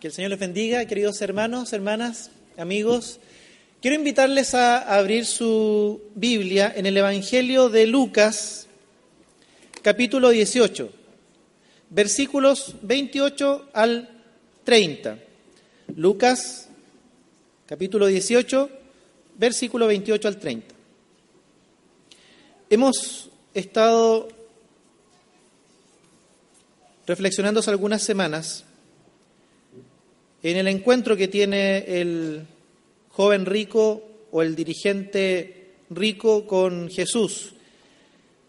que el Señor les bendiga, queridos hermanos, hermanas, amigos. Quiero invitarles a abrir su Biblia en el Evangelio de Lucas, capítulo 18, versículos 28 al 30. Lucas, capítulo 18, versículo 28 al 30. Hemos estado reflexionando hace algunas semanas en el encuentro que tiene el joven rico o el dirigente rico con Jesús.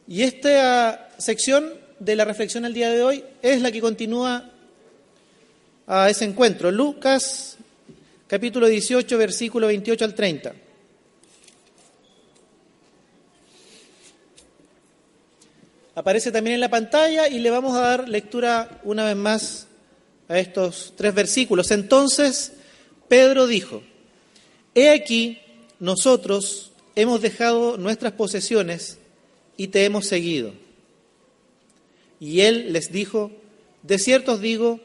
Y esta sección de la reflexión al día de hoy es la que continúa a ese encuentro. Lucas capítulo 18, versículo 28 al 30. Aparece también en la pantalla y le vamos a dar lectura una vez más a estos tres versículos. Entonces Pedro dijo, He aquí, nosotros hemos dejado nuestras posesiones y te hemos seguido. Y él les dijo, de cierto os digo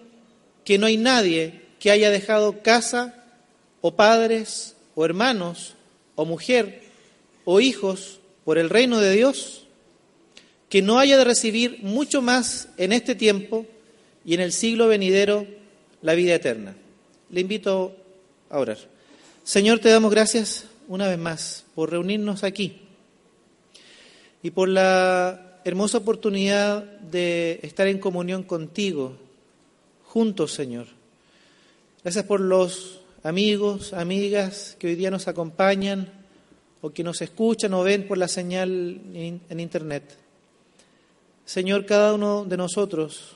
que no hay nadie que haya dejado casa o padres o hermanos o mujer o hijos por el reino de Dios que no haya de recibir mucho más en este tiempo y en el siglo venidero la vida eterna. Le invito a orar. Señor, te damos gracias una vez más por reunirnos aquí y por la hermosa oportunidad de estar en comunión contigo, juntos, Señor. Gracias por los amigos, amigas que hoy día nos acompañan o que nos escuchan o ven por la señal en Internet. Señor, cada uno de nosotros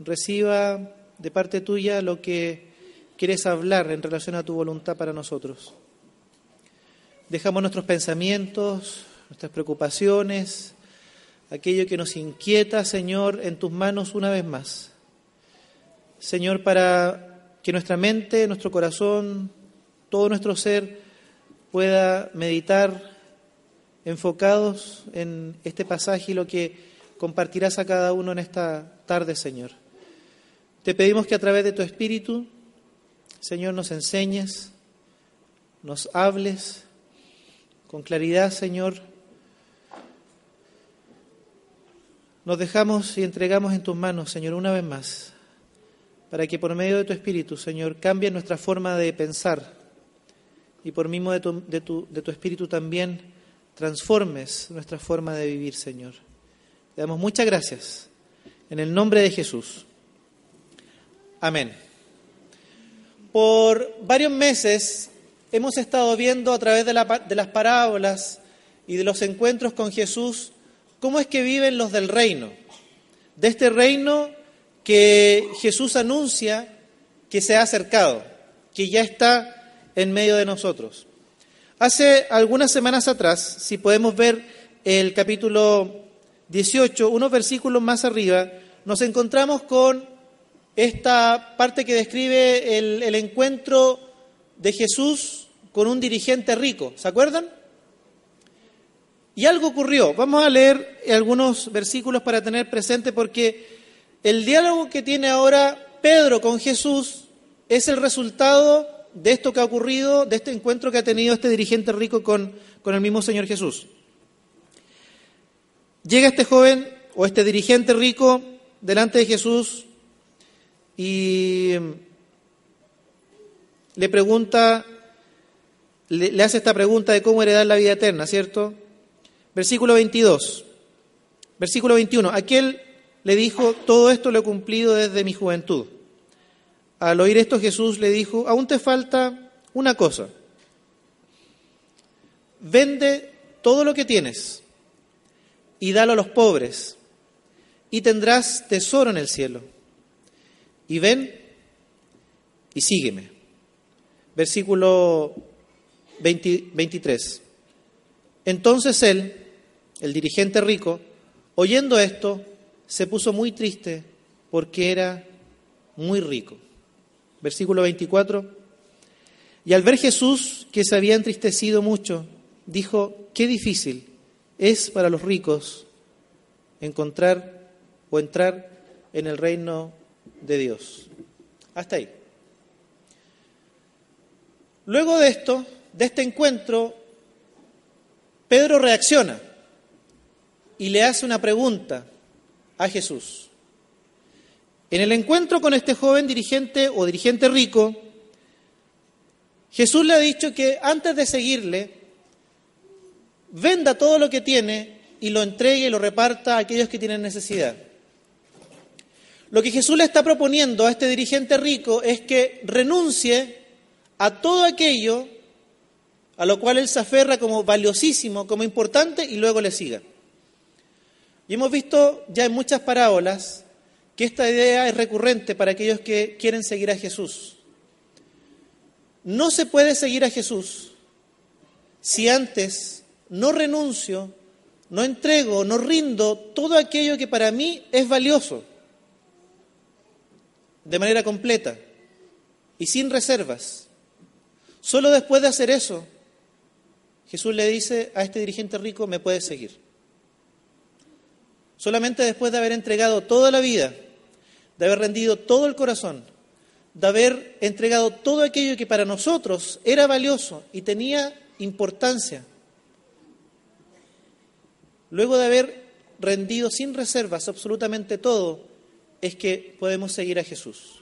reciba de parte tuya lo que quieres hablar en relación a tu voluntad para nosotros. Dejamos nuestros pensamientos, nuestras preocupaciones, aquello que nos inquieta, Señor, en tus manos una vez más. Señor, para que nuestra mente, nuestro corazón, todo nuestro ser pueda meditar enfocados en este pasaje y lo que compartirás a cada uno en esta tarde, Señor. Te pedimos que a través de tu Espíritu, Señor, nos enseñes, nos hables con claridad, Señor. Nos dejamos y entregamos en tus manos, Señor, una vez más, para que por medio de tu Espíritu, Señor, cambie nuestra forma de pensar y por mismo de tu, de tu, de tu Espíritu también transformes nuestra forma de vivir, Señor. Damos muchas gracias. En el nombre de Jesús. Amén. Por varios meses hemos estado viendo a través de, las parábolas y de los encuentros con Jesús cómo es que viven los del reino. De este reino que Jesús anuncia que se ha acercado, que ya está en medio de nosotros. Hace algunas semanas atrás, si podemos ver el capítulo 18, unos versículos más arriba, nos encontramos con esta parte que describe el, encuentro de Jesús con un dirigente rico. ¿Se acuerdan? Y algo ocurrió. Vamos a leer algunos versículos para tener presente porque el diálogo que tiene ahora Pedro con Jesús es el resultado de esto que ha ocurrido, de este encuentro que ha tenido este dirigente rico con, con el mismo Señor Jesús. Llega este joven o este dirigente rico delante de Jesús y le pregunta, le, hace esta pregunta de cómo heredar la vida eterna, ¿cierto? Versículo 22. Versículo 21. Aquel le dijo, todo esto lo he cumplido desde mi juventud. Al oír esto Jesús le dijo, aún te falta una cosa. Vende todo lo que tienes y dalo a los pobres, y tendrás tesoro en el cielo. y ven y sígueme. Versículo 23. Entonces él, el dirigente rico, oyendo esto, se puso muy triste porque era muy rico. Versículo 24. Y al ver Jesús que se había entristecido mucho, dijo, qué difícil es para los ricos encontrar o entrar en el reino de Dios. Hasta ahí. Luego de esto, de este encuentro, Pedro reacciona y le hace una pregunta a Jesús. En el encuentro con este joven dirigente o dirigente rico, Jesús le ha dicho que antes de seguirle, venda todo lo que tiene y lo entregue y lo reparta a aquellos que tienen necesidad. Lo que Jesús le está proponiendo a este dirigente rico es que renuncie a todo aquello a lo cual él se aferra como valiosísimo, como importante, y luego le siga. Y hemos visto ya en muchas parábolas que esta idea es recurrente para aquellos que quieren seguir a Jesús. No se puede seguir a Jesús si antes no renuncio, no entrego, no rindo todo aquello que para mí es valioso, de manera completa y sin reservas. Solo después de hacer eso, Jesús le dice a este dirigente rico, me puedes seguir. Solamente después de haber entregado toda la vida, de haber rendido todo el corazón, de haber entregado todo aquello que para nosotros era valioso y tenía importancia, luego de haber rendido sin reservas absolutamente todo, es que podemos seguir a Jesús.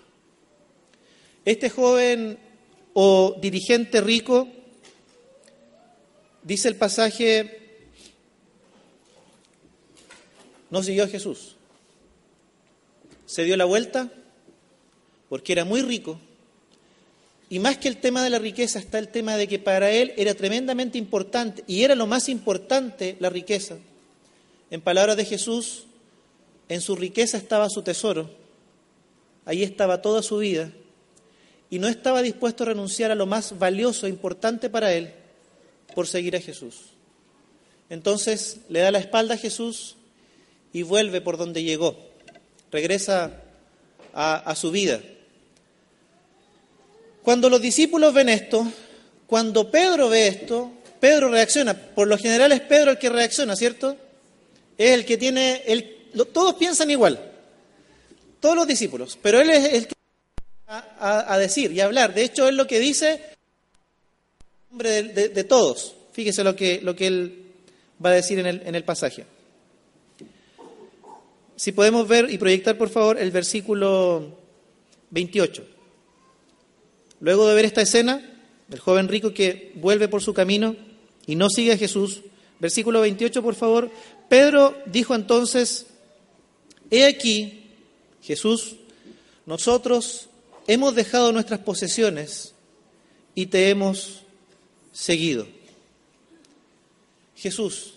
Este joven o dirigente rico, dice el pasaje, no siguió a Jesús. Se dio la vuelta porque era muy rico. Y más que el tema de la riqueza está el tema de que para él era tremendamente importante y era lo más importante la riqueza. En palabras de Jesús, en su riqueza estaba su tesoro, ahí estaba toda su vida y no estaba dispuesto a renunciar a lo más valioso e importante para él por seguir a Jesús. Entonces le da la espalda a Jesús y vuelve por donde llegó, regresa a, a su vida. Cuando los discípulos ven esto, cuando Pedro ve esto, Pedro reacciona. Por lo general es Pedro el que reacciona, ¿cierto? Es el que tiene, todos piensan igual, todos los discípulos, pero él es el que a, a decir y a hablar. De hecho, es lo que dice nombre de, de, todos. Fíjese lo que, lo que él va a decir en el, en el pasaje. Si podemos ver y proyectar, por favor, el versículo 28. Luego de ver esta escena, el joven rico que vuelve por su camino y no sigue a Jesús, versículo 28, por favor, Pedro dijo entonces, he aquí, Jesús, nosotros hemos dejado nuestras posesiones y te hemos seguido. Jesús,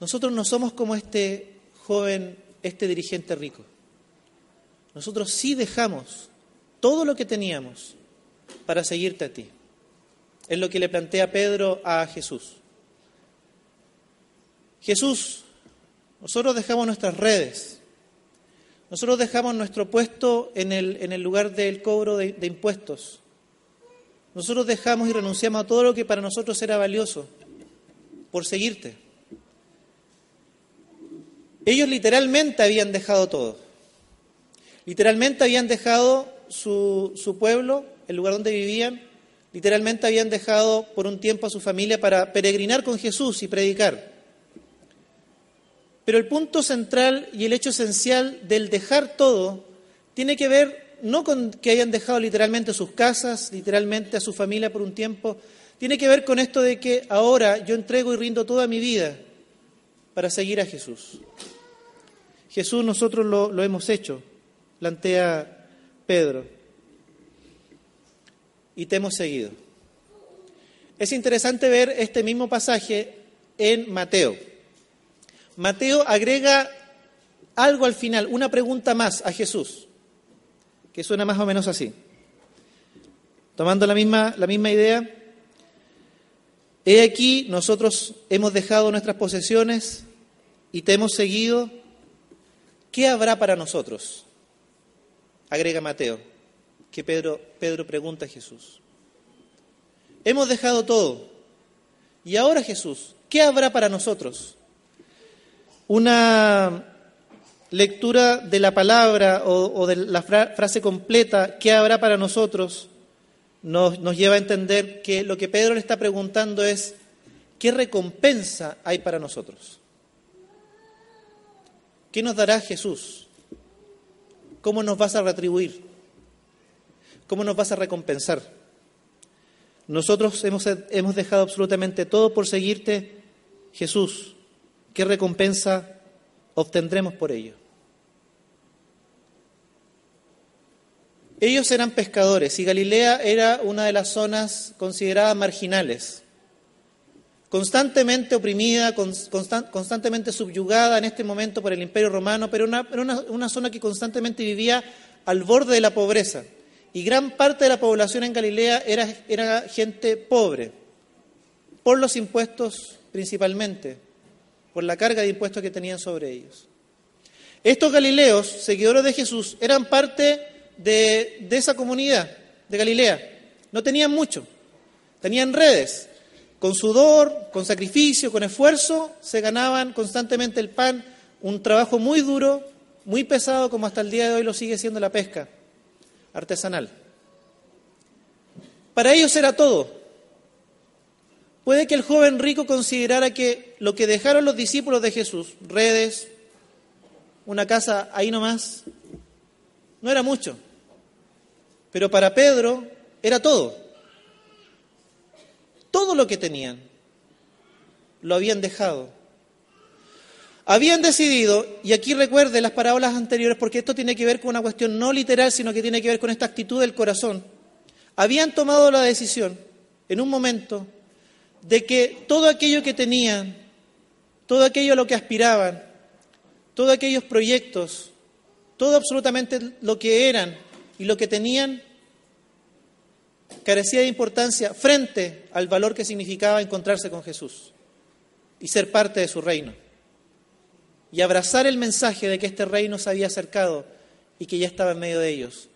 nosotros no somos como este joven, este dirigente rico. Nosotros sí dejamos todo lo que teníamos para seguirte a ti. Es lo que le plantea Pedro a Jesús. Jesús, nosotros dejamos nuestras redes, nosotros dejamos nuestro puesto en el, lugar del cobro de, impuestos, nosotros dejamos y renunciamos a todo lo que para nosotros era valioso por seguirte. Ellos literalmente habían dejado todo. Literalmente habían dejado su, pueblo, el lugar donde vivían. Literalmente habían dejado por un tiempo a su familia para peregrinar con Jesús y predicar. Pero el punto central y el hecho esencial del dejar todo tiene que ver no con que hayan dejado literalmente sus casas, literalmente a su familia por un tiempo, tiene que ver con esto de que ahora yo entrego y rindo toda mi vida para seguir a Jesús. Jesús nosotros lo, lo hemos hecho, plantea Pedro, y te hemos seguido. Es interesante ver este mismo pasaje en Mateo. Mateo agrega algo al final, una pregunta más a Jesús. que suena más o menos así. Tomando la misma, la misma idea, he aquí nosotros hemos dejado nuestras posesiones y te hemos seguido. ¿Qué habrá para nosotros? Agrega Mateo, que Pedro, Pedro pregunta a Jesús. Hemos dejado todo. Y ahora Jesús, ¿qué habrá para nosotros? Una lectura de la palabra o, de la frase completa, ¿qué habrá para nosotros? Nos, nos lleva a entender que lo que Pedro le está preguntando es, ¿qué recompensa hay para nosotros? ¿Qué nos dará Jesús? ¿Cómo nos vas a retribuir? ¿Cómo nos vas a recompensar? Nosotros hemos, hemos dejado absolutamente todo por seguirte, Jesús. ¿Qué recompensa obtendremos por ello? Ellos eran pescadores y Galilea era una de las zonas consideradas marginales, constantemente oprimida, constantemente subyugada en este momento por el Imperio Romano, pero una, una, una zona que constantemente vivía al borde de la pobreza. Y gran parte de la población en Galilea era, era gente pobre, por los impuestos principalmente, por la carga de impuestos que tenían sobre ellos. Estos galileos, seguidores de Jesús, eran parte de, de esa comunidad de Galilea. No tenían mucho, tenían redes. Con sudor, con sacrificio, con esfuerzo, se ganaban constantemente el pan, un trabajo muy duro, muy pesado, como hasta el día de hoy lo sigue siendo la pesca artesanal. Para ellos era todo. Puede que el joven rico considerara que lo que dejaron los discípulos de Jesús, redes, una casa ahí nomás, no era mucho. Pero para Pedro era todo. Todo lo que tenían lo habían dejado habían decidido, y aquí recuerde las parábolas anteriores porque esto tiene que ver con una cuestión no literal, sino que tiene que ver con esta actitud del corazón, habían tomado la decisión en un momento de que todo aquello que tenían, todo aquello a lo que aspiraban, todos aquellos proyectos, todo absolutamente lo que eran y lo que tenían, carecía de importancia frente al valor que significaba encontrarse con Jesús y ser parte de su reino y abrazar el mensaje de que este reino se había acercado y que ya estaba en medio de ellos.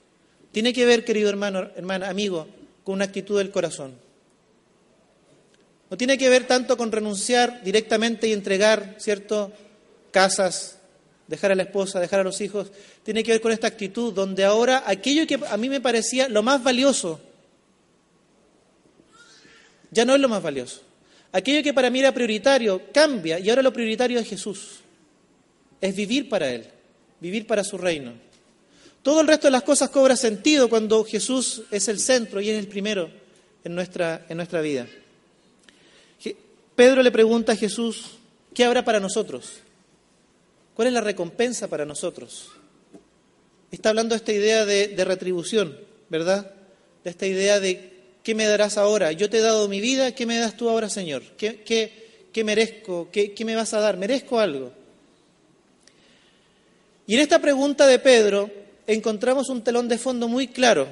Tiene que ver, querido hermano, hermana, amigo, con una actitud del corazón. No tiene que ver tanto con renunciar directamente y entregar, ¿cierto?, casas, dejar a la esposa, dejar a los hijos. Tiene que ver con esta actitud donde ahora aquello que a mí me parecía lo más valioso, ya no es lo más valioso. Aquello que para mí era prioritario cambia y ahora lo prioritario es Jesús es vivir para Él, vivir para su reino. Todo el resto de las cosas cobra sentido cuando Jesús es el centro y es el primero en nuestra, en nuestra vida. Pedro le pregunta a Jesús, ¿qué habrá para nosotros? ¿Cuál es la recompensa para nosotros? Está hablando de esta idea de, retribución, ¿verdad? De esta idea de ¿qué me darás ahora? Yo te he dado mi vida, ¿qué me das tú ahora, Señor? ¿Qué, qué, merezco? ¿Qué, ¿Qué me vas a dar? ¿Merezco algo? Y en esta pregunta de Pedro encontramos un telón de fondo muy claro,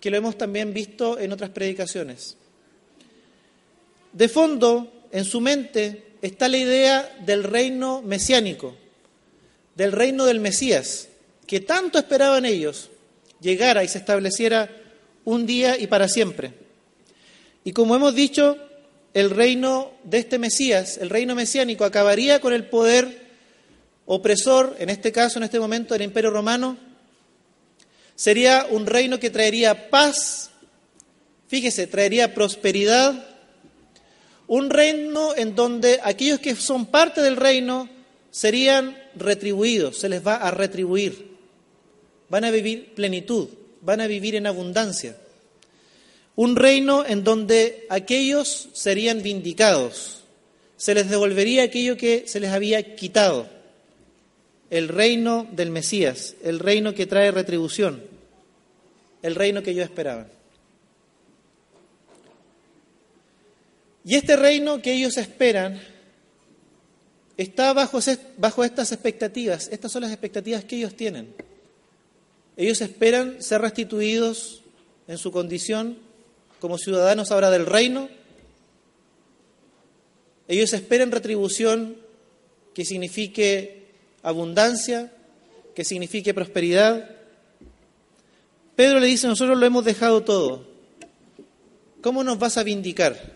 que lo hemos también visto en otras predicaciones. De fondo, en su mente, está la idea del reino mesiánico, del reino del Mesías, que tanto esperaban ellos, llegara y se estableciera un día y para siempre. Y como hemos dicho, el reino de este Mesías, el reino mesiánico, acabaría con el poder opresor, en este caso, en este momento, del Imperio Romano, sería un reino que traería paz, fíjese, traería prosperidad, un reino en donde aquellos que son parte del reino serían retribuidos, se les va a retribuir, van a vivir plenitud, van a vivir en abundancia. Un reino en donde aquellos serían vindicados, se les devolvería aquello que se les había quitado el reino del Mesías, el reino que trae retribución, el reino que yo esperaba. Y este reino que ellos esperan está bajo, estas expectativas, estas son las expectativas que ellos tienen. Ellos esperan ser restituidos en su condición como ciudadanos ahora del reino. Ellos esperan retribución que signifique abundancia, que signifique prosperidad. Pedro le dice, nosotros lo hemos dejado todo. ¿Cómo nos vas a vindicar?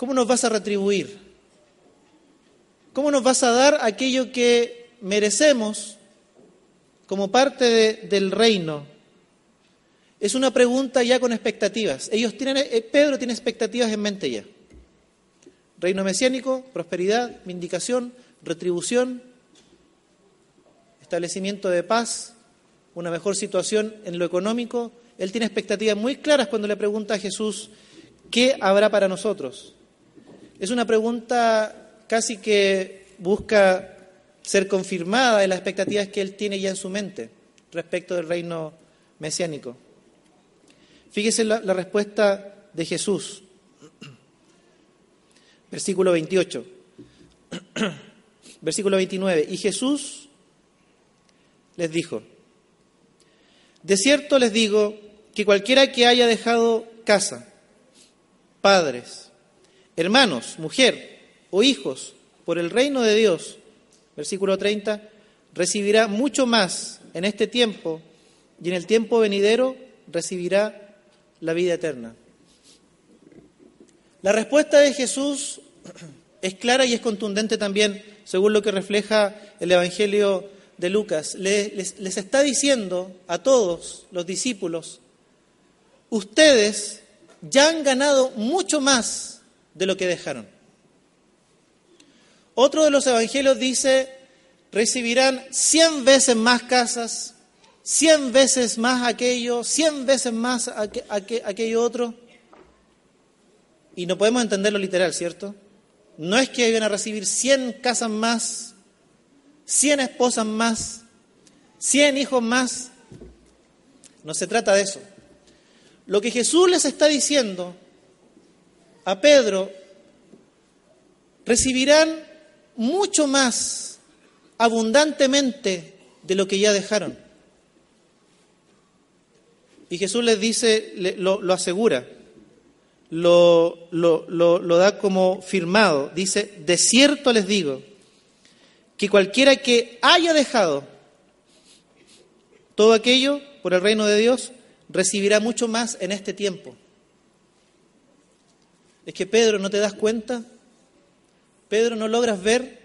¿Cómo nos vas a retribuir? ¿Cómo nos vas a dar aquello que merecemos como parte del reino? Es una pregunta ya con expectativas. Ellos tienen, eh, Pedro tiene expectativas en mente ya. Reino mesiánico, prosperidad, vindicación, retribución, establecimiento de paz, una mejor situación en lo económico. Él tiene expectativas muy claras cuando le pregunta a Jesús, ¿qué habrá para nosotros? Es una pregunta casi que busca ser confirmada en las expectativas que él tiene ya en su mente respecto del reino mesiánico. Fíjese la, la respuesta de Jesús. Versículo 28. Versículo 29. Y Jesús les dijo, de cierto les digo que cualquiera que haya dejado casa, padres, hermanos, mujer o hijos por el reino de Dios, versículo 30, recibirá mucho más en este tiempo y en el tiempo venidero recibirá la vida eterna. La respuesta de Jesús es clara y es contundente también, según lo que refleja el Evangelio de Lucas, les, les, está diciendo a todos los discípulos, ustedes ya han ganado mucho más de lo que dejaron. Otro de los evangelios dice, recibirán cien veces más casas, cien veces más aquello, cien veces más aquello otro. Y no podemos entenderlo literal, ¿cierto? No es que vayan a recibir cien casas más 100 esposas más, 100 hijos más. No se trata de eso. Lo que Jesús les está diciendo a Pedro, recibirán mucho más abundantemente de lo que ya dejaron. Y Jesús les dice, lo, asegura, lo, lo da como firmado. Dice, de cierto les digo, que cualquiera que haya dejado todo aquello por el reino de Dios, recibirá mucho más en este tiempo. Es que Pedro, ¿no te das cuenta? Pedro, ¿no logras ver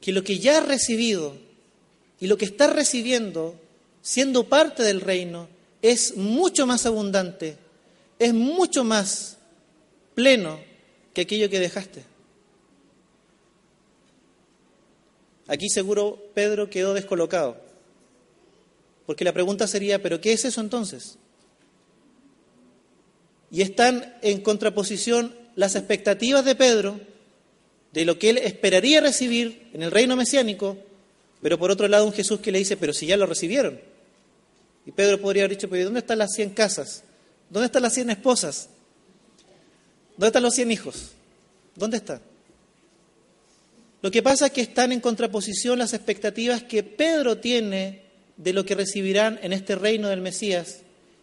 que lo que ya has recibido y lo que estás recibiendo, siendo parte del reino, es mucho más abundante, es mucho más pleno que aquello que dejaste? Aquí seguro Pedro quedó descolocado, porque la pregunta sería, ¿pero qué es eso entonces? Y están en contraposición las expectativas de Pedro de lo que él esperaría recibir en el reino mesiánico, pero por otro lado un Jesús que le dice, pero si ya lo recibieron. Y Pedro podría haber dicho, pero ¿dónde están las cien casas? ¿Dónde están las cien esposas? ¿Dónde están los cien hijos? ¿Dónde están? Lo que pasa es que están en contraposición las expectativas que Pedro tiene de lo que recibirán en este reino del Mesías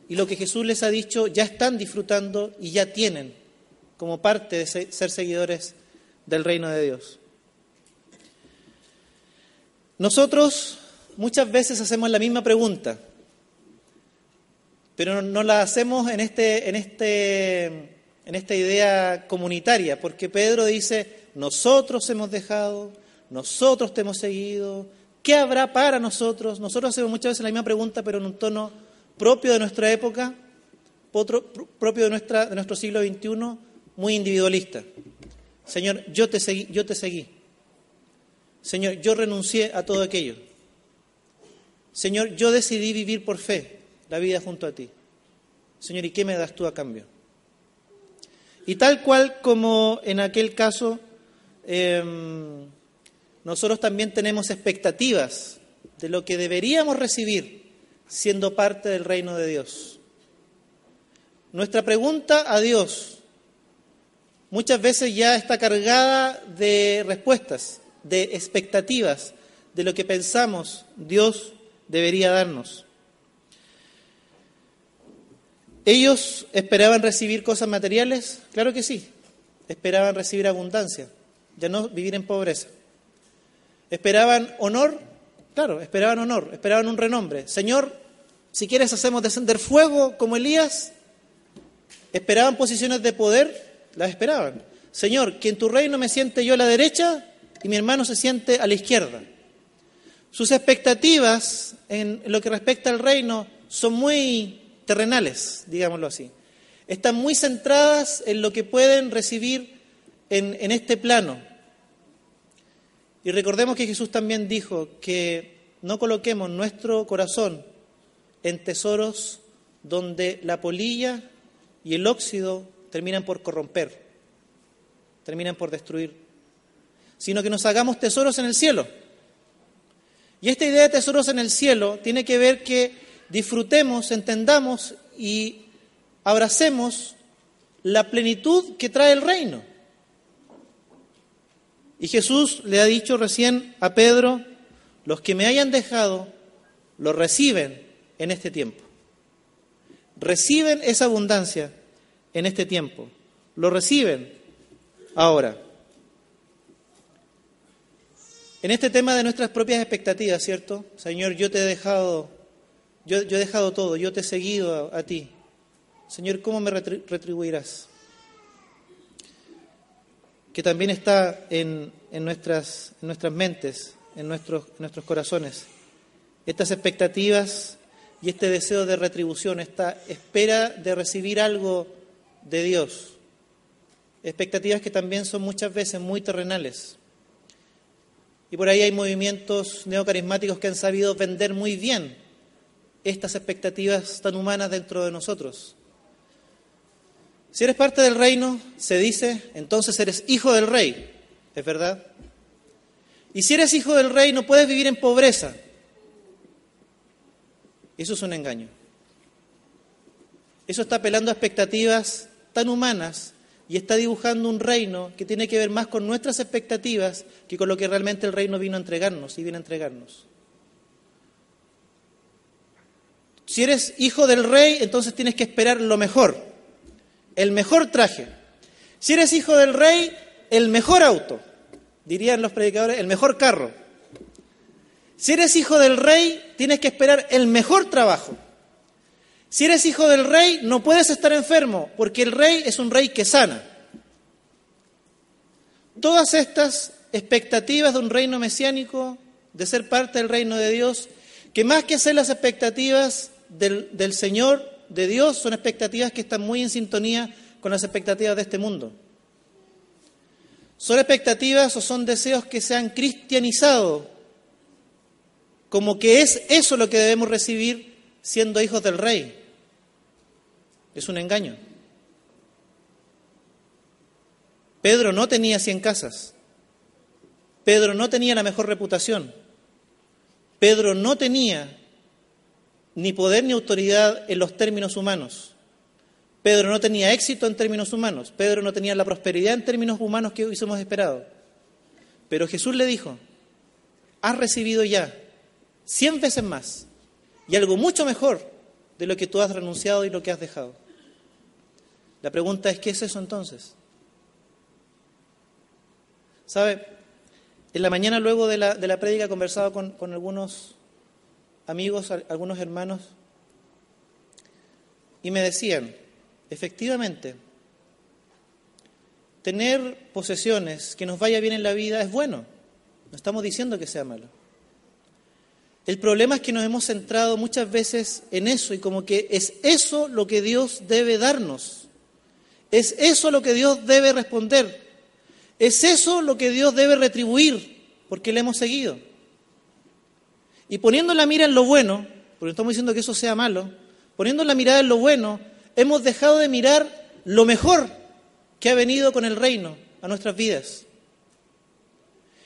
y lo que Jesús les ha dicho ya están disfrutando y ya tienen como parte de ser seguidores del reino de Dios. Nosotros muchas veces hacemos la misma pregunta, pero no la hacemos en, este, en, este, en esta idea comunitaria, porque Pedro dice, nosotros hemos dejado, nosotros te hemos seguido, ¿qué habrá para nosotros? Nosotros hacemos muchas veces la misma pregunta, pero en un tono propio de nuestra época, propio de, nuestra, de nuestro siglo XXI, muy individualista. Señor, yo te seguí, yo te seguí. Señor, yo renuncié a todo aquello. Señor, yo decidí vivir por fe la vida junto a ti. Señor, ¿y qué me das tú a cambio? Y tal cual como en aquel caso Em, nosotros también tenemos expectativas de lo que deberíamos recibir siendo parte del reino de Dios. Nuestra pregunta a Dios muchas veces ya está cargada de respuestas, de expectativas, de lo que pensamos Dios debería darnos. ¿Ellos esperaban recibir cosas materiales? Claro que sí. Esperaban recibir abundancia, ya no vivir en pobreza. ¿Esperaban honor? Claro, esperaban honor, esperaban un renombre. Señor, si quieres hacemos descender fuego como Elías. ¿Esperaban posiciones de poder? Las esperaban. Señor, que en tu reino me siente yo a la derecha y mi hermano se siente a la izquierda. Sus expectativas en lo que respecta al reino son muy terrenales, digámoslo así. Están muy centradas en lo que pueden recibir en, en este plano. Y recordemos que Jesús también dijo que no coloquemos nuestro corazón en tesoros donde la polilla y el óxido terminan por corromper, terminan por destruir, sino que nos hagamos tesoros en el cielo. Y esta idea de tesoros en el cielo tiene que ver que disfrutemos, entendamos y abracemos la plenitud que trae el reino. Y Jesús le ha dicho recién a Pedro, los que me hayan dejado, lo reciben en este tiempo. Reciben esa abundancia en este tiempo. Lo reciben ahora. En este tema de nuestras propias expectativas, ¿cierto? Señor, yo te he dejado, yo, he dejado todo, yo te he seguido a, ti. Señor, ¿cómo me retribuirás? Que también está en, nuestras, en nuestras mentes, en nuestros, en nuestros corazones. Estas expectativas y este deseo de retribución, esta espera de recibir algo de Dios. Expectativas que también son muchas veces muy terrenales. Y por ahí hay movimientos neocarismáticos que han sabido vender muy bien estas expectativas tan humanas dentro de nosotros. Si eres parte del reino, se dice, entonces eres hijo del rey. ¿Es verdad? Y si eres hijo del rey, no puedes vivir en pobreza. Eso es un engaño. Eso está apelando a expectativas tan humanas y está dibujando un reino que tiene que ver más con nuestras expectativas que con lo que realmente el reino vino a entregarnos y viene a entregarnos. Si eres hijo del rey, entonces tienes que esperar lo mejor, el mejor traje. Si eres hijo del rey, el mejor auto, dirían los predicadores, el mejor carro. Si eres hijo del rey, tienes que esperar el mejor trabajo. Si eres hijo del rey, no puedes estar enfermo, porque el rey es un rey que sana. Todas estas expectativas de un reino mesiánico, de ser parte del reino de Dios, que más que ser las expectativas del, del Señor, de Dios, son expectativas que están muy en sintonía con las expectativas de este mundo. Son expectativas o son deseos que se han cristianizado, como que es eso lo que debemos recibir siendo hijos del rey. Es un engaño. Pedro no tenía cien casas. Pedro no tenía la mejor reputación. Pedro no tenía ni poder ni autoridad en los términos humanos. Pedro no tenía éxito en términos humanos. Pedro no tenía la prosperidad en términos humanos que hubiésemos esperado. Pero Jesús le dijo, has recibido ya cien veces más y algo mucho mejor de lo que tú has renunciado y lo que has dejado. La pregunta es, ¿qué es eso entonces? ¿Sabe? En la mañana luego de la, de la prédica conversaba con, con algunos amigos, algunos hermanos, y me decían, efectivamente, tener posesiones, que nos vaya bien en la vida, es bueno. No estamos diciendo que sea malo. El problema es que nos hemos centrado muchas veces en eso y como que es eso lo que Dios debe darnos. Es eso lo que Dios debe responder. Es eso lo que Dios debe retribuir, porque le hemos seguido. Y poniendo la mira en lo bueno, porque estamos diciendo que eso sea malo, poniendo la mirada en lo bueno, hemos dejado de mirar lo mejor que ha venido con el reino a nuestras vidas.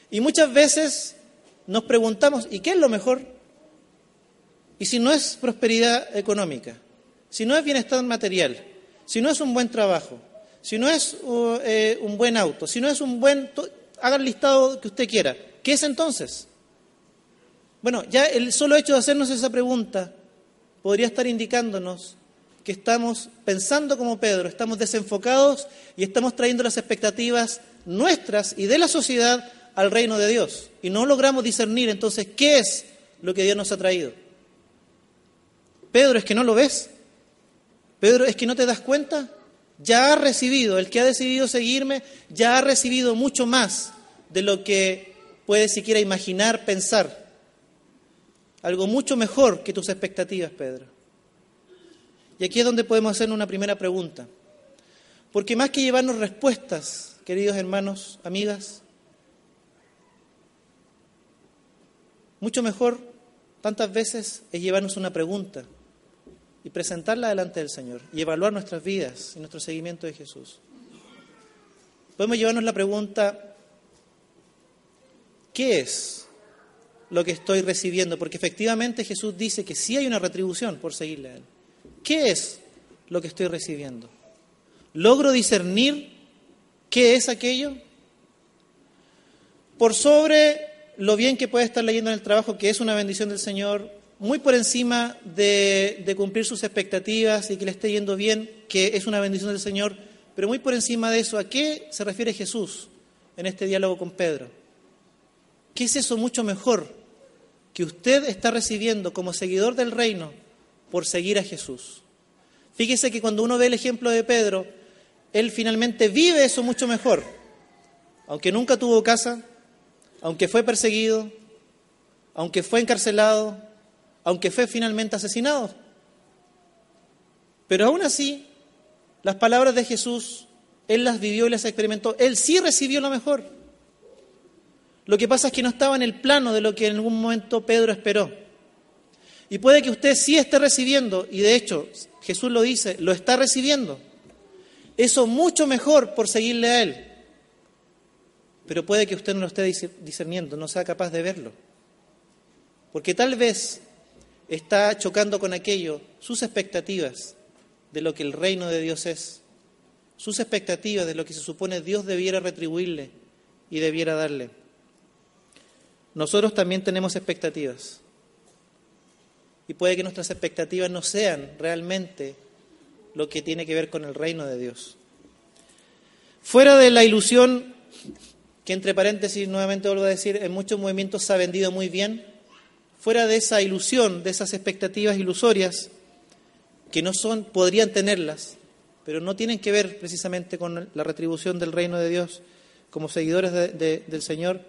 Y muchas veces nos preguntamos, ¿y qué es lo mejor? Y si no es prosperidad económica, si no es bienestar material, si no es un buen trabajo, si no es uh, eh, un buen auto, si no es un buen... Haga el listado que usted quiera. ¿Qué es entonces? Bueno, ya el solo hecho de hacernos esa pregunta podría estar indicándonos que estamos pensando como Pedro, estamos desenfocados y estamos trayendo las expectativas nuestras y de la sociedad al reino de Dios. Y no logramos discernir entonces qué es lo que Dios nos ha traído. Pedro, ¿es que no lo ves? Pedro, ¿es que no te das cuenta? Ya ha recibido, el que ha decidido seguirme, ya ha recibido mucho más de lo que puede siquiera imaginar, pensar. Algo mucho mejor que tus expectativas, Pedro. Y aquí es donde podemos hacer una primera pregunta. Porque más que llevarnos respuestas, queridos hermanos, amigas, mucho mejor tantas veces es llevarnos una pregunta y presentarla delante del Señor y evaluar nuestras vidas y nuestro seguimiento de Jesús. Podemos llevarnos la pregunta, ¿qué es lo que estoy recibiendo? Porque efectivamente Jesús dice que sí hay una retribución por seguirle a Él. ¿Qué es lo que estoy recibiendo? ¿Logro discernir qué es aquello? Por sobre lo bien que puede estar leyendo en el trabajo, que es una bendición del Señor, muy por encima de, cumplir sus expectativas y que le esté yendo bien, que es una bendición del Señor, pero muy por encima de eso, ¿a qué se refiere Jesús en este diálogo con Pedro? ¿Qué es eso mucho mejor que usted está recibiendo como seguidor del reino por seguir a Jesús? Fíjese que cuando uno ve el ejemplo de Pedro, él finalmente vive eso mucho mejor, aunque nunca tuvo casa, aunque fue perseguido, aunque fue encarcelado, aunque fue finalmente asesinado. Pero aún así, las palabras de Jesús, Él las vivió y las experimentó. Él sí recibió lo mejor. Lo que pasa es que no estaba en el plano de lo que en algún momento Pedro esperó. Y puede que usted sí esté recibiendo, y de hecho Jesús lo dice, lo está recibiendo. Eso mucho mejor por seguirle a Él. Pero puede que usted no lo esté discerniendo, no sea capaz de verlo. Porque tal vez está chocando con aquello, sus expectativas de lo que el reino de Dios es, sus expectativas de lo que se supone Dios debiera retribuirle y debiera darle. Nosotros también tenemos expectativas. Y puede que nuestras expectativas no sean realmente lo que tiene que ver con el reino de Dios. Fuera de la ilusión, que entre paréntesis nuevamente vuelvo a decir, en muchos movimientos se ha vendido muy bien, fuera de esa ilusión, de esas expectativas ilusorias, que no son, podrían tenerlas, pero no tienen que ver precisamente con la retribución del reino de Dios como seguidores del Señor,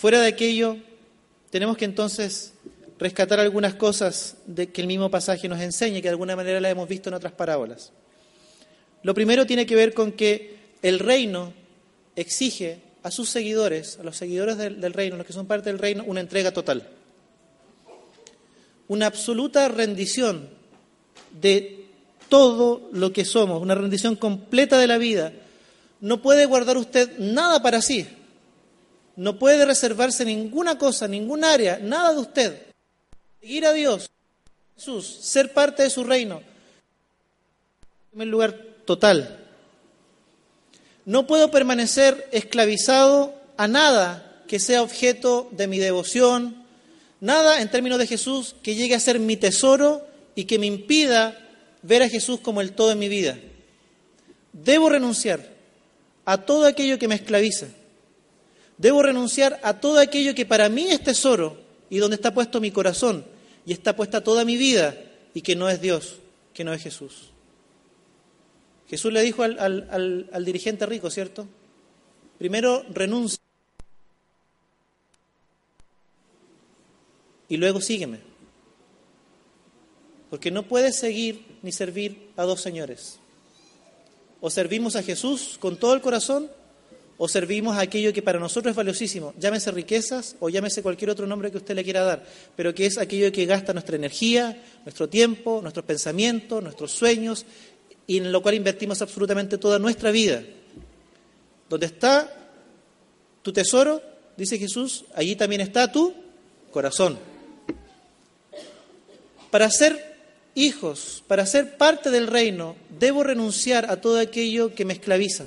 fuera de aquello, tenemos que entonces rescatar algunas cosas de que el mismo pasaje nos enseña que de alguna manera las hemos visto en otras parábolas. Lo primero tiene que ver con que el reino exige a sus seguidores, a los seguidores del reino, los que son parte del reino, una entrega total una absoluta rendición de todo lo que somos, una rendición completa de la vida. No puede guardar usted nada para sí. No puede reservarse ninguna cosa, ningún área, nada de usted. Seguir a Dios, Jesús, ser parte de su reino. En primer lugar, total. No puedo permanecer esclavizado a nada que sea objeto de mi devoción, Nada en términos de Jesús que llegue a ser mi tesoro y que me impida ver a Jesús como el todo en mi vida. Debo renunciar a todo aquello que me esclaviza. Debo renunciar a todo aquello que para mí es tesoro y donde está puesto mi corazón y está puesta toda mi vida y que no es Dios, que no es Jesús. Jesús le dijo al, al dirigente rico, ¿cierto? Primero renuncia y luego sígueme. Porque no puedes seguir ni servir a dos señores. O servimos a Jesús con todo el corazón, o servimos a aquello que para nosotros es valiosísimo, llámese riquezas o llámese cualquier otro nombre que usted le quiera dar, pero que es aquello que gasta nuestra energía, nuestro tiempo, nuestros pensamientos, nuestros sueños, y en lo cual invertimos absolutamente toda nuestra vida. Donde está tu tesoro, dice Jesús, allí también está tu corazón. Para ser hijos, para ser parte del reino, debo renunciar a todo aquello que me esclaviza,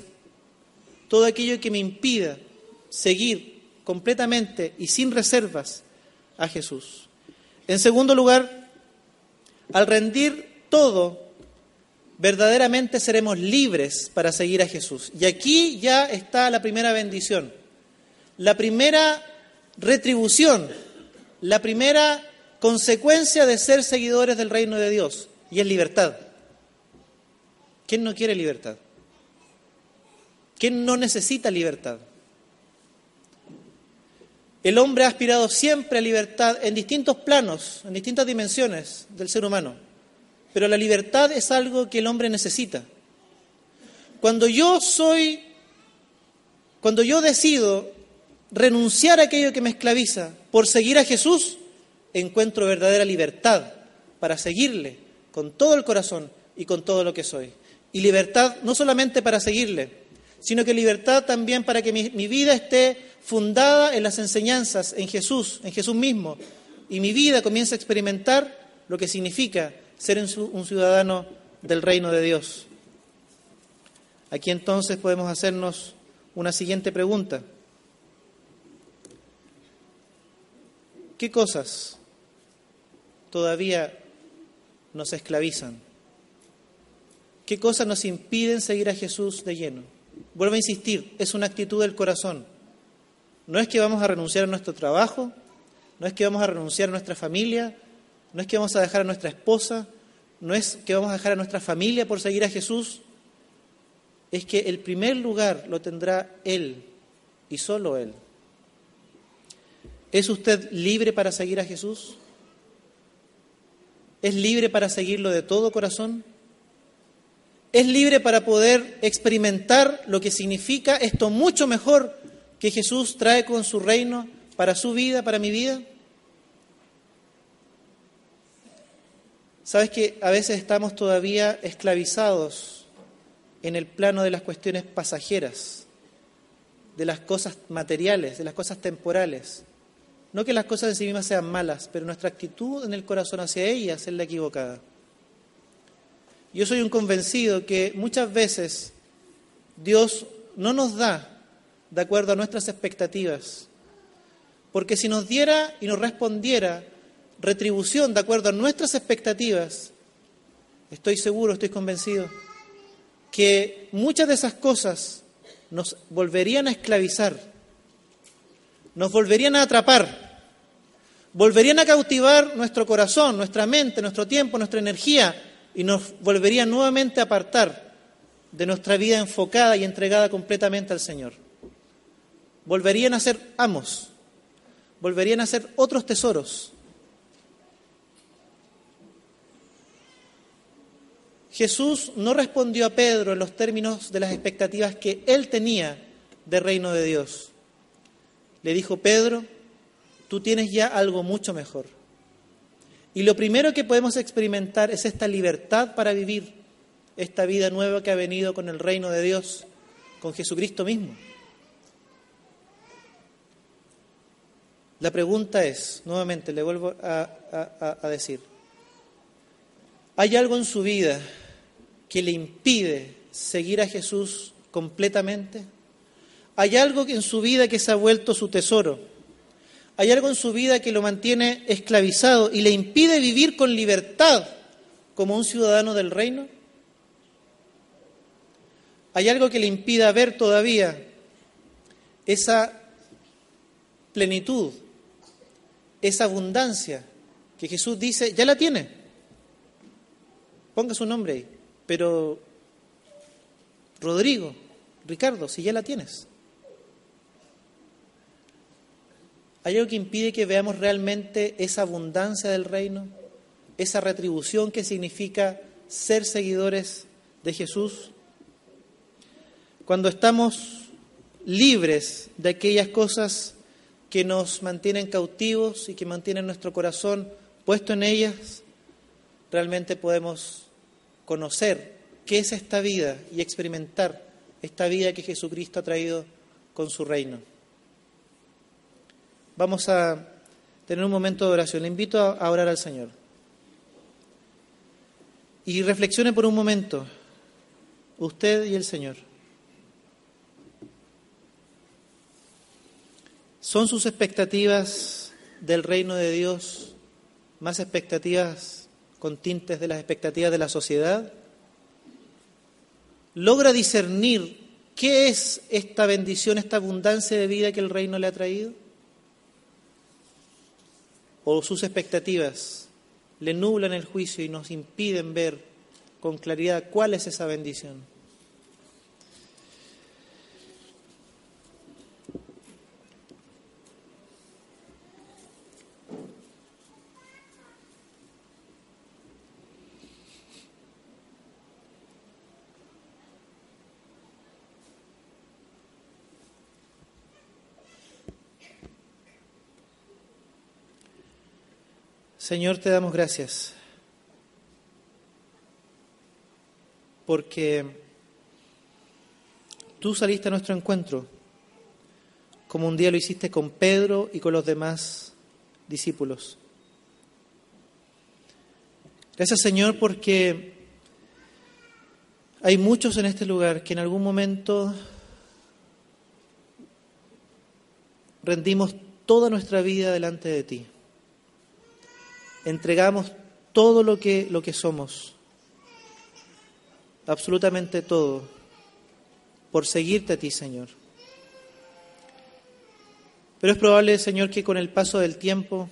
todo aquello que me impida seguir completamente y sin reservas a Jesús. En segundo lugar, al rendir todo, verdaderamente seremos libres para seguir a Jesús. Y aquí ya está la primera bendición, la primera retribución, la primera consecuencia de ser seguidores del reino de Dios, y es libertad. ¿Quién no quiere libertad? ¿Quién no necesita libertad? El hombre ha aspirado siempre a libertad en distintos planos, en distintas dimensiones del ser humano. Pero la libertad es algo que el hombre necesita. Cuando yo soy, cuando yo decido renunciar a aquello que me esclaviza por seguir a Jesús, encuentro verdadera libertad para seguirle con todo el corazón y con todo lo que soy. Y libertad no solamente para seguirle, sino que libertad también para que mi, vida esté fundada en las enseñanzas, en Jesús, en Jesús mismo, y mi vida comience a experimentar lo que significa ser un ciudadano del reino de Dios. Aquí entonces podemos hacernos una siguiente pregunta. ¿Qué cosas todavía nos esclavizan? ¿Qué cosas nos impiden seguir a Jesús de lleno? Vuelvo a insistir, es una actitud del corazón. No es que vamos a renunciar a nuestro trabajo, no es que vamos a renunciar a nuestra familia, no es que vamos a dejar a nuestra esposa, no es que vamos a dejar a nuestra familia por seguir a Jesús, es que el primer lugar lo tendrá Él y solo Él. ¿Es usted libre para seguir a Jesús? ¿Es libre para seguirlo de todo corazón? ¿Es libre para poder experimentar lo que significa esto mucho mejor que Jesús trae con su reino para su vida, para mi vida? Sabes que a veces estamos todavía esclavizados en el plano de las cuestiones pasajeras, de las cosas materiales, de las cosas temporales. No que las cosas en sí mismas sean malas, pero nuestra actitud en el corazón hacia ellas es la equivocada. Yo soy un convencido que muchas veces Dios no nos da de acuerdo a nuestras expectativas, porque si nos diera y nos respondiera retribución de acuerdo a nuestras expectativas, estoy seguro, estoy convencido, que muchas de esas cosas nos volverían a esclavizar, nos volverían a atrapar, volverían a cautivar nuestro corazón, nuestra mente, nuestro tiempo, nuestra energía y nos volverían nuevamente a apartar de nuestra vida enfocada y entregada completamente al Señor. Volverían a ser amos, volverían a ser otros tesoros Jesús no respondió a Pedro en los términos de las expectativas que él tenía del reino de Dios. Le dijo, Pedro, tú tienes ya algo mucho mejor. Y lo primero que podemos experimentar es esta libertad para vivir esta vida nueva que ha venido con el reino de Dios, con Jesucristo mismo. La pregunta es, nuevamente le vuelvo a, decir, ¿hay algo en su vida que le impide seguir a Jesús completamente? ¿Hay algo en su vida que se ha vuelto su tesoro? ¿Hay algo en su vida que lo mantiene esclavizado y le impide vivir con libertad como un ciudadano del reino? ¿Hay algo que le impida ver todavía esa plenitud, esa abundancia que Jesús dice, ya la tiene? Ponga su nombre ahí. Pero, Rodrigo, Ricardo, si ya la tienes. ¿Hay algo que impide que veamos realmente esa abundancia del reino? Esa retribución que significa ser seguidores de Jesús. Cuando estamos libres de aquellas cosas que nos mantienen cautivos y que mantienen nuestro corazón puesto en ellas, realmente podemos conocer qué es esta vida y experimentar esta vida que Jesucristo ha traído con su reino. Vamos a tener un momento de oración. Le invito a orar al Señor. Y reflexione por un momento, usted y el Señor. ¿Son sus expectativas del reino de Dios más expectativas con tintes de las expectativas de la sociedad? ¿Logra discernir qué es esta bendición, esta abundancia de vida que el reino le ha traído? ¿O sus expectativas le nublan el juicio y nos impiden ver con claridad cuál es esa bendición? Señor, te damos gracias porque tú saliste a nuestro encuentro como un día lo hiciste con Pedro y con los demás discípulos. Gracias Señor porque hay muchos en este lugar que en algún momento rendimos toda nuestra vida delante de ti entregamos todo lo que, lo que somos, absolutamente todo, por seguirte a ti, Señor. Pero es probable, Señor, que con el paso del tiempo,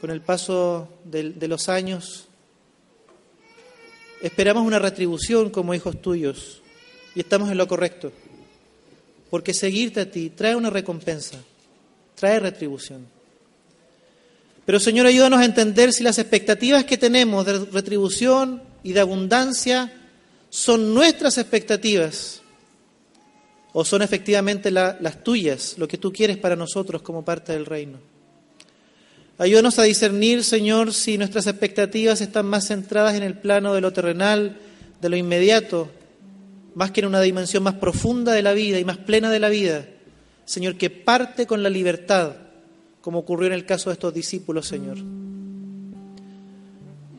con el paso de, de los años, esperamos una retribución como hijos tuyos y estamos en lo correcto, porque seguirte a ti trae una recompensa, trae retribución. Pero Señor, ayúdanos a entender si las expectativas que tenemos de retribución y de abundancia son nuestras expectativas o son efectivamente las tuyas, lo que tú quieres para nosotros como parte del reino. Ayúdanos a discernir, Señor, si nuestras expectativas están más centradas en el plano de lo terrenal, de lo inmediato, más que en una dimensión más profunda de la vida y más plena de la vida. Señor, que parte con la libertad como ocurrió en el caso de estos discípulos, Señor.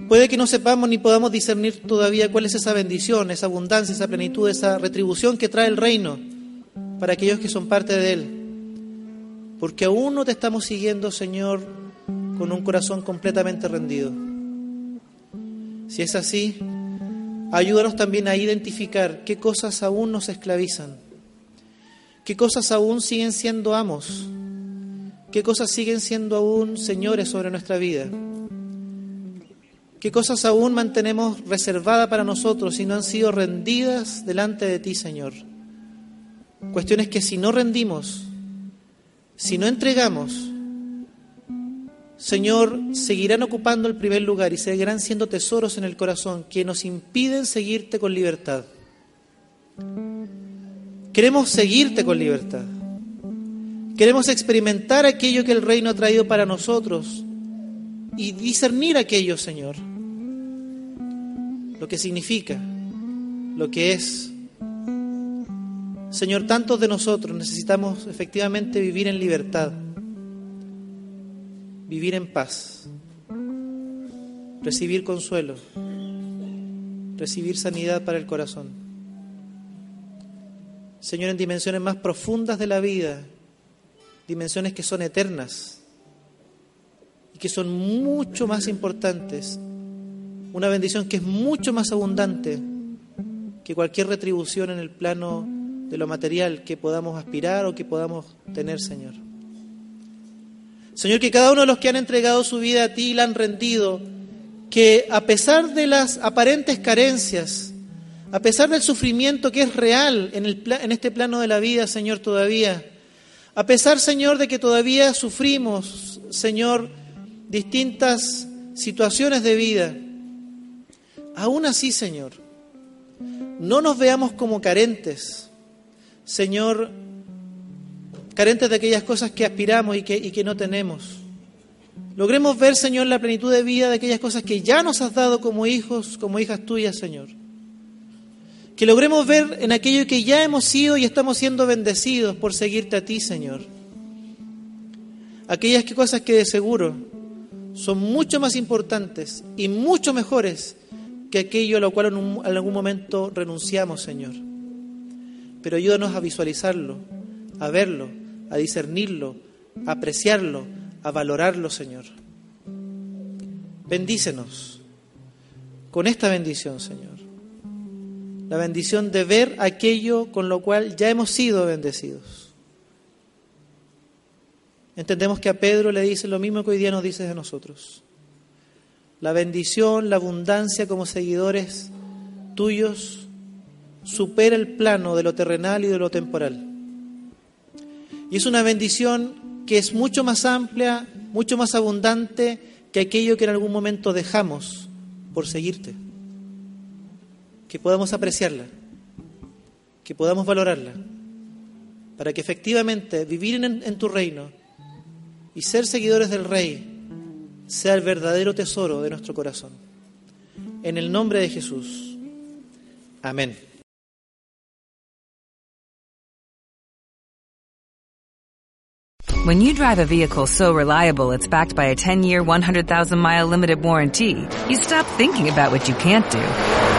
Puede que no sepamos ni podamos discernir todavía cuál es esa bendición, esa abundancia, esa plenitud, esa retribución que trae el reino para aquellos que son parte de él. Porque aún no te estamos siguiendo, Señor, con un corazón completamente rendido. Si es así, ayúdanos también a identificar qué cosas aún nos esclavizan, qué cosas aún siguen siendo amos ¿Qué cosas siguen siendo aún señores sobre nuestra vida? ¿Qué cosas aún mantenemos reservadas para nosotros y no han sido rendidas delante de ti, Señor? Cuestiones que si no rendimos, si no entregamos, Señor, seguirán ocupando el primer lugar y seguirán siendo tesoros en el corazón que nos impiden seguirte con libertad. Queremos seguirte con libertad. Queremos experimentar aquello que el reino ha traído para nosotros y discernir aquello, Señor. Lo que significa, lo que es. Señor, tantos de nosotros necesitamos efectivamente vivir en libertad, vivir en paz, recibir consuelo, recibir sanidad para el corazón. Señor, en dimensiones más profundas de la vida, dimensiones que son eternas y que son mucho más importantes. Una bendición que es mucho más abundante que cualquier retribución en el plano de lo material que podamos aspirar o que podamos tener, Señor. Señor, que cada uno de los que han entregado su vida a ti y la han rendido, que a pesar de las aparentes carencias, a pesar del sufrimiento que es real en, el, en este plano de la vida, Señor, todavía, a pesar, Señor, de que todavía sufrimos, Señor, distintas situaciones de vida, aún así, Señor, no nos veamos como carentes, Señor, carentes de aquellas cosas que aspiramos y que, y que no tenemos. Logremos ver, Señor, la plenitud de vida de aquellas cosas que ya nos has dado como hijos, como hijas tuyas, Señor que logremos ver en aquello que ya hemos sido y estamos siendo bendecidos por seguirte a ti, Señor. Aquellas cosas que de seguro son mucho más importantes y mucho mejores que aquello a lo cual en, algún momento renunciamos, Señor. Pero ayúdanos a visualizarlo, a verlo, a discernirlo, a apreciarlo, a valorarlo, Señor. Bendícenos con esta bendición, Señor. La bendición de ver aquello con lo cual ya hemos sido bendecidos. Entendemos que a Pedro le dice lo mismo que hoy día nos dices a nosotros. La bendición, la abundancia como seguidores tuyos supera el plano de lo terrenal y de lo temporal. Y es una bendición que es mucho más amplia, mucho más abundante que aquello que en algún momento dejamos por seguirte. Que podamos apreciarla, que podamos valorarla, para que efectivamente vivir en, tu reino y ser seguidores del Rey sea el verdadero tesoro de nuestro corazón. En el nombre de Jesús. Amén. When you drive a vehicle so reliable it's backed by a 10-year, 100,000-mile limited warranty, you stop thinking about what you can't do